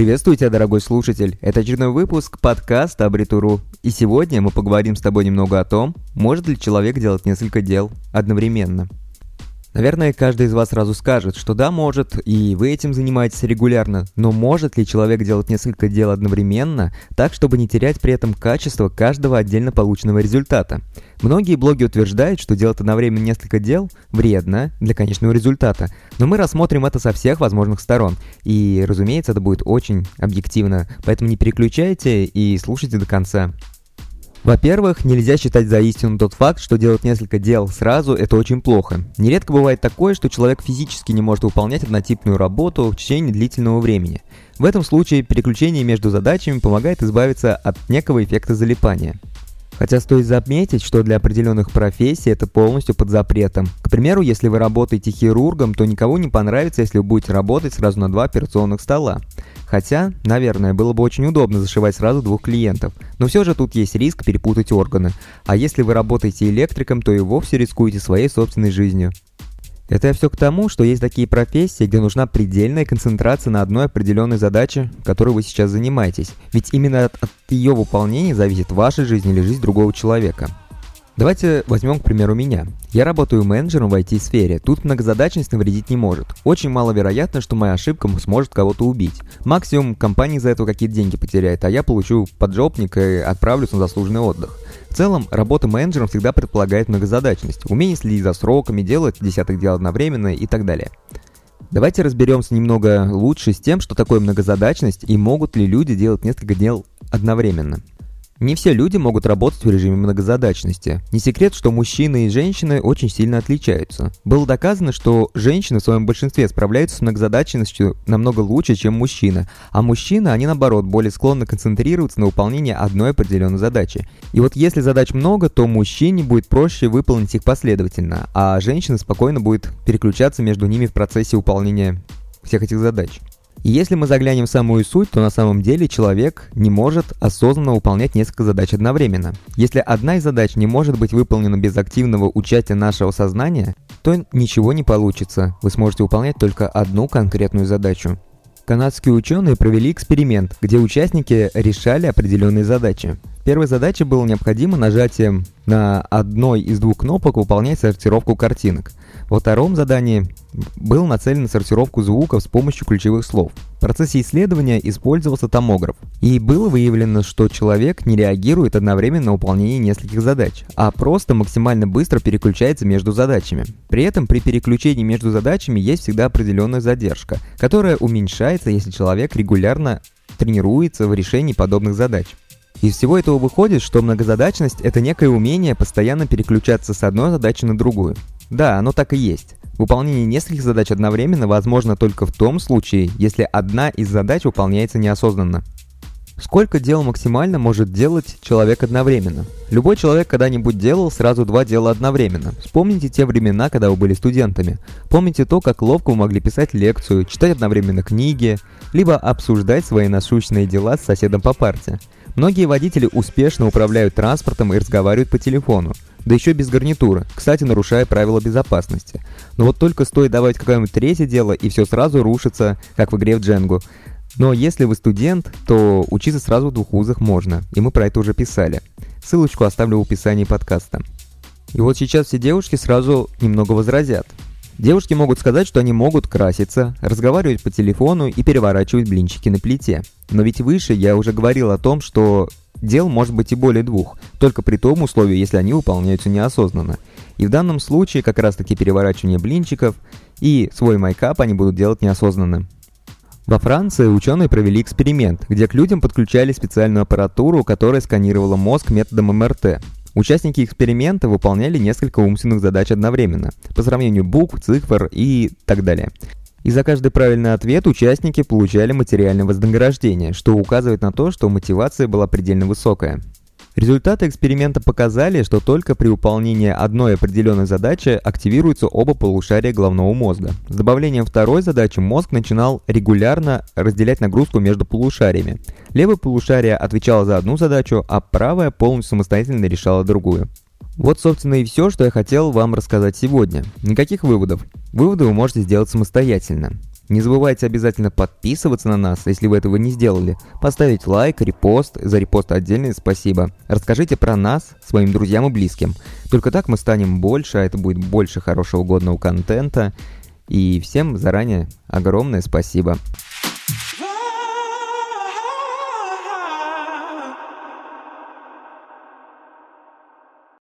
Приветствую тебя, дорогой слушатель. Это очередной выпуск подкаста Абритуру. И сегодня мы поговорим с тобой немного о том, может ли человек делать несколько дел одновременно. Наверное, каждый из вас сразу скажет, что да, может, и вы этим занимаетесь регулярно, но может ли человек делать несколько дел одновременно, так, чтобы не терять при этом качество каждого отдельно полученного результата? Многие блоги утверждают, что делать одновременно несколько дел вредно для конечного результата, но мы рассмотрим это со всех возможных сторон, и, разумеется, это будет очень объективно, поэтому не переключайте и слушайте до конца. Во-первых, нельзя считать за истину тот факт, что делать несколько дел сразу – это очень плохо. Нередко бывает такое, что человек физически не может выполнять однотипную работу в течение длительного времени. В этом случае переключение между задачами помогает избавиться от некого эффекта залипания. Хотя стоит заметить, что для определенных профессий это полностью под запретом. К примеру, если вы работаете хирургом, то никому не понравится, если вы будете работать сразу на два операционных стола. Хотя, наверное, было бы очень удобно зашивать сразу двух клиентов, но все же тут есть риск перепутать органы. А если вы работаете электриком, то и вовсе рискуете своей собственной жизнью. Это я все к тому, что есть такие профессии, где нужна предельная концентрация на одной определенной задаче, которой вы сейчас занимаетесь. Ведь именно от, от ее выполнения зависит ваша жизнь или жизнь другого человека. Давайте возьмем, к примеру, меня. Я работаю менеджером в IT-сфере. Тут многозадачность навредить не может. Очень маловероятно, что моя ошибка сможет кого-то убить. Максимум компания за это какие-то деньги потеряет, а я получу поджопник и отправлюсь на заслуженный отдых. В целом, работа менеджером всегда предполагает многозадачность, умение следить за сроками, делать десяток дел одновременно и так далее. Давайте разберемся немного лучше с тем, что такое многозадачность и могут ли люди делать несколько дел одновременно. Не все люди могут работать в режиме многозадачности. Не секрет, что мужчины и женщины очень сильно отличаются. Было доказано, что женщины в своем большинстве справляются с многозадачностью намного лучше, чем мужчины, а мужчины, они наоборот, более склонны концентрироваться на выполнении одной определенной задачи. И вот если задач много, то мужчине будет проще выполнить их последовательно, а женщина спокойно будет переключаться между ними в процессе выполнения всех этих задач. И если мы заглянем в самую суть, то на самом деле человек не может осознанно выполнять несколько задач одновременно. Если одна из задач не может быть выполнена без активного участия нашего сознания, то ничего не получится. Вы сможете выполнять только одну конкретную задачу. Канадские ученые провели эксперимент, где участники решали определенные задачи. Первой задачей было необходимо нажатием на одной из двух кнопок выполнять сортировку картинок. Во втором задании был нацелен на сортировку звуков с помощью ключевых слов. В процессе исследования использовался томограф. И было выявлено, что человек не реагирует одновременно на выполнение нескольких задач, а просто максимально быстро переключается между задачами. При этом при переключении между задачами есть всегда определенная задержка, которая уменьшается, если человек регулярно тренируется в решении подобных задач. Из всего этого выходит, что многозадачность – это некое умение постоянно переключаться с одной задачи на другую. Да, оно так и есть. Выполнение нескольких задач одновременно возможно только в том случае, если одна из задач выполняется неосознанно. Сколько дел максимально может делать человек одновременно? Любой человек когда-нибудь делал сразу два дела одновременно. Вспомните те времена, когда вы были студентами. Помните то, как ловко вы могли писать лекцию, читать одновременно книги, либо обсуждать свои насущные дела с соседом по парте. Многие водители успешно управляют транспортом и разговаривают по телефону да еще без гарнитуры, кстати, нарушая правила безопасности. Но вот только стоит добавить какое-нибудь третье дело, и все сразу рушится, как в игре в Дженгу. Но если вы студент, то учиться сразу в двух вузах можно, и мы про это уже писали. Ссылочку оставлю в описании подкаста. И вот сейчас все девушки сразу немного возразят. Девушки могут сказать, что они могут краситься, разговаривать по телефону и переворачивать блинчики на плите. Но ведь выше я уже говорил о том, что Дел может быть и более двух, только при том условии, если они выполняются неосознанно. И в данном случае как раз таки переворачивание блинчиков и свой майкап они будут делать неосознанно. Во Франции ученые провели эксперимент, где к людям подключали специальную аппаратуру, которая сканировала мозг методом МРТ. Участники эксперимента выполняли несколько умственных задач одновременно, по сравнению букв, цифр и так далее. И за каждый правильный ответ участники получали материальное вознаграждение, что указывает на то, что мотивация была предельно высокая. Результаты эксперимента показали, что только при выполнении одной определенной задачи активируются оба полушария головного мозга. С добавлением второй задачи мозг начинал регулярно разделять нагрузку между полушариями. Левое полушарие отвечало за одну задачу, а правое полностью самостоятельно решало другую. Вот, собственно, и все, что я хотел вам рассказать сегодня. Никаких выводов. Выводы вы можете сделать самостоятельно. Не забывайте обязательно подписываться на нас, если вы этого не сделали. Поставить лайк, репост, за репост отдельное спасибо. Расскажите про нас своим друзьям и близким. Только так мы станем больше, а это будет больше хорошего годного контента. И всем заранее огромное спасибо.